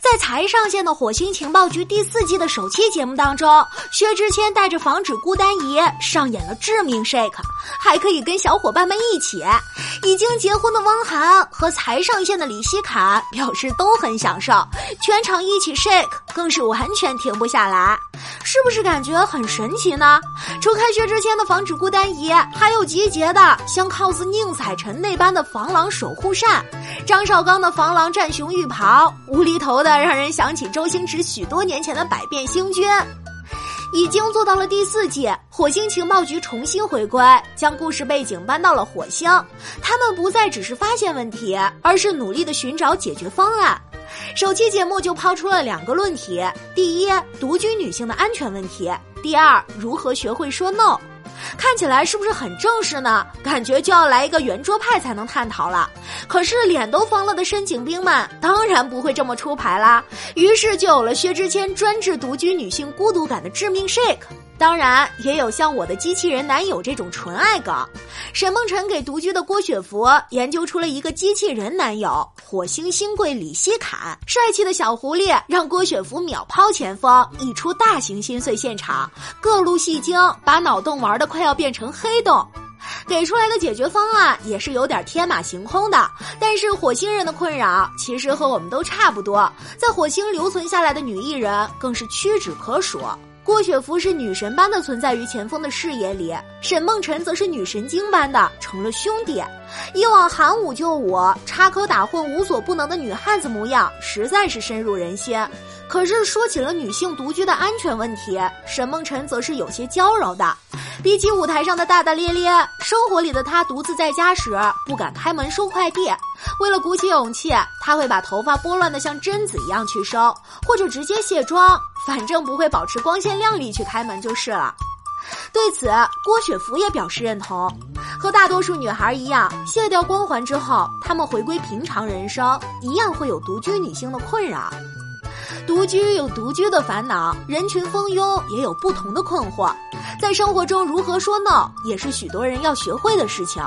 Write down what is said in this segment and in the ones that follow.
在才上线的《火星情报局》第四季的首期节目当中，薛之谦带着防止孤单仪上演了致命 shake，还可以跟小伙伴们一起。已经结婚的汪涵和才上线的李希侃表示都很享受，全场一起 shake，更是完全停不下来。是不是感觉很神奇呢？除开薛之谦的防止孤单仪，还有集结的像 cos 宁采臣那般的防狼守护扇，张绍刚的防狼战熊浴袍，无厘头的让人想起周星驰许多年前的百变星君。已经做到了第四季，火星情报局重新回归，将故事背景搬到了火星。他们不再只是发现问题，而是努力的寻找解决方案。首期节目就抛出了两个论题：第一，独居女性的安全问题；第二，如何学会说 no。看起来是不是很正式呢？感觉就要来一个圆桌派才能探讨了。可是脸都疯了的申请兵们当然不会这么出牌啦。于是就有了薛之谦专治独居女性孤独感的致命 shake。当然，也有像我的机器人男友这种纯爱梗。沈梦辰给独居的郭雪芙研究出了一个机器人男友——火星新贵李希侃。帅气的小狐狸让郭雪芙秒抛前锋，一出大型心碎现场，各路戏精把脑洞玩的快要变成黑洞。给出来的解决方案也是有点天马行空的，但是火星人的困扰其实和我们都差不多，在火星留存下来的女艺人更是屈指可数。郭雪芙是女神般的存在于钱枫的视野里，沈梦辰则是女神经般的成了兄弟。以往喊武就武、插科打诨、无所不能的女汉子模样，实在是深入人心。可是说起了女性独居的安全问题，沈梦辰则是有些娇柔的。比起舞台上的大大咧咧，生活里的她独自在家时不敢开门收快递。为了鼓起勇气，她会把头发拨乱的像贞子一样去收，或者直接卸妆，反正不会保持光鲜亮丽去开门就是了。对此，郭雪芙也表示认同。和大多数女孩一样，卸掉光环之后，她们回归平常人生，一样会有独居女性的困扰。独居有独居的烦恼，人群蜂拥也有不同的困惑。在生活中如何说 no，也是许多人要学会的事情。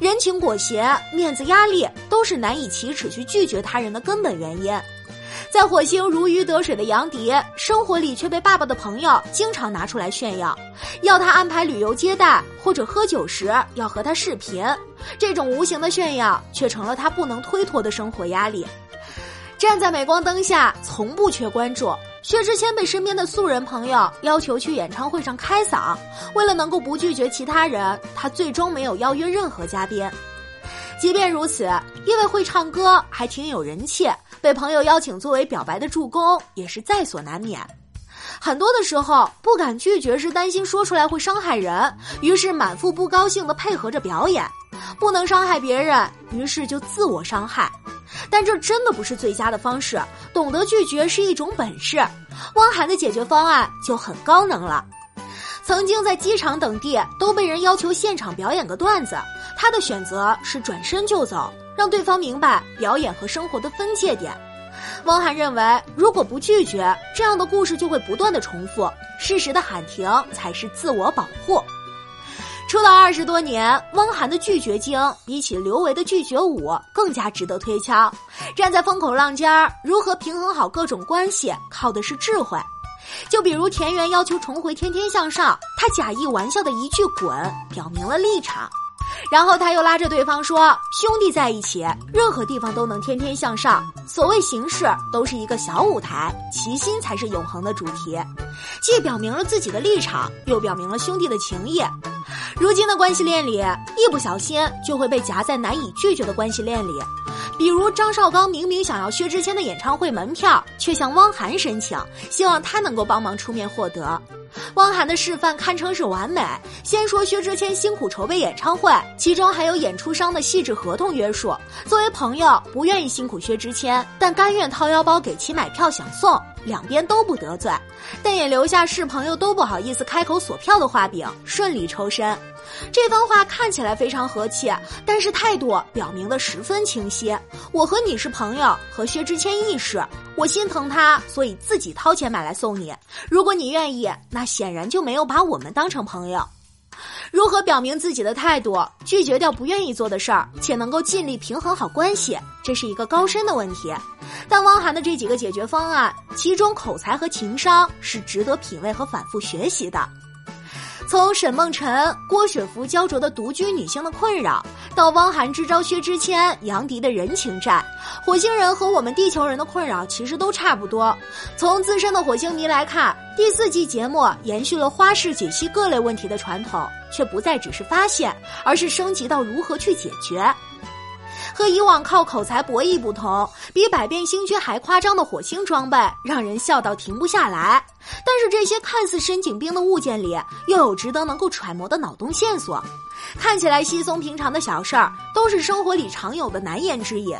人情裹挟、面子压力，都是难以启齿去拒绝他人的根本原因。在火星如鱼得水的杨迪，生活里却被爸爸的朋友经常拿出来炫耀，要他安排旅游接待，或者喝酒时要和他视频。这种无形的炫耀，却成了他不能推脱的生活压力。站在镁光灯下，从不缺关注。薛之谦被身边的素人朋友要求去演唱会上开嗓，为了能够不拒绝其他人，他最终没有邀约任何嘉宾。即便如此，因为会唱歌还挺有人气，被朋友邀请作为表白的助攻也是在所难免。很多的时候不敢拒绝，是担心说出来会伤害人，于是满腹不高兴的配合着表演。不能伤害别人，于是就自我伤害。但这真的不是最佳的方式，懂得拒绝是一种本事。汪涵的解决方案就很高能了。曾经在机场等地都被人要求现场表演个段子，他的选择是转身就走，让对方明白表演和生活的分界点。汪涵认为，如果不拒绝，这样的故事就会不断的重复，适时的喊停才是自我保护。出道二十多年，汪涵的拒绝经比起刘维的拒绝舞更加值得推敲。站在风口浪尖儿，如何平衡好各种关系，靠的是智慧。就比如田园要求重回《天天向上》，他假意玩笑的一句“滚”，表明了立场。然后他又拉着对方说：“兄弟在一起，任何地方都能天天向上。所谓形式都是一个小舞台，齐心才是永恒的主题。”既表明了自己的立场，又表明了兄弟的情谊。如今的关系链里，一不小心就会被夹在难以拒绝的关系链里。比如张绍刚明明想要薛之谦的演唱会门票，却向汪涵申请，希望他能够帮忙出面获得。汪涵的示范堪称是完美。先说薛之谦辛苦筹备演唱会，其中还有演出商的细致合同约束。作为朋友，不愿意辛苦薛之谦，但甘愿掏腰包给其买票想送，两边都不得罪，但也留下是朋友都不好意思开口索票的画饼，顺利抽身。这番话看起来非常和气，但是态度表明的十分清晰。我和你是朋友，和薛之谦亦是。我心疼他，所以自己掏钱买来送你。如果你愿意，那显然就没有把我们当成朋友。如何表明自己的态度，拒绝掉不愿意做的事儿，且能够尽力平衡好关系，这是一个高深的问题。但汪涵的这几个解决方案，其中口才和情商是值得品味和反复学习的。从沈梦辰、郭雪芙焦灼的独居女性的困扰，到汪涵支招薛之谦、杨迪的人情债，火星人和我们地球人的困扰其实都差不多。从资深的火星迷来看，第四季节目延续了花式解析各类问题的传统，却不再只是发现，而是升级到如何去解决。和以往靠口才博弈不同，比百变星君还夸张的火星装备让人笑到停不下来。但是这些看似深井兵的物件里，又有值得能够揣摩的脑洞线索。看起来稀松平常的小事儿，都是生活里常有的难言之隐。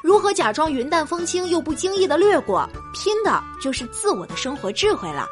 如何假装云淡风轻又不经意的掠过，拼的就是自我的生活智慧了。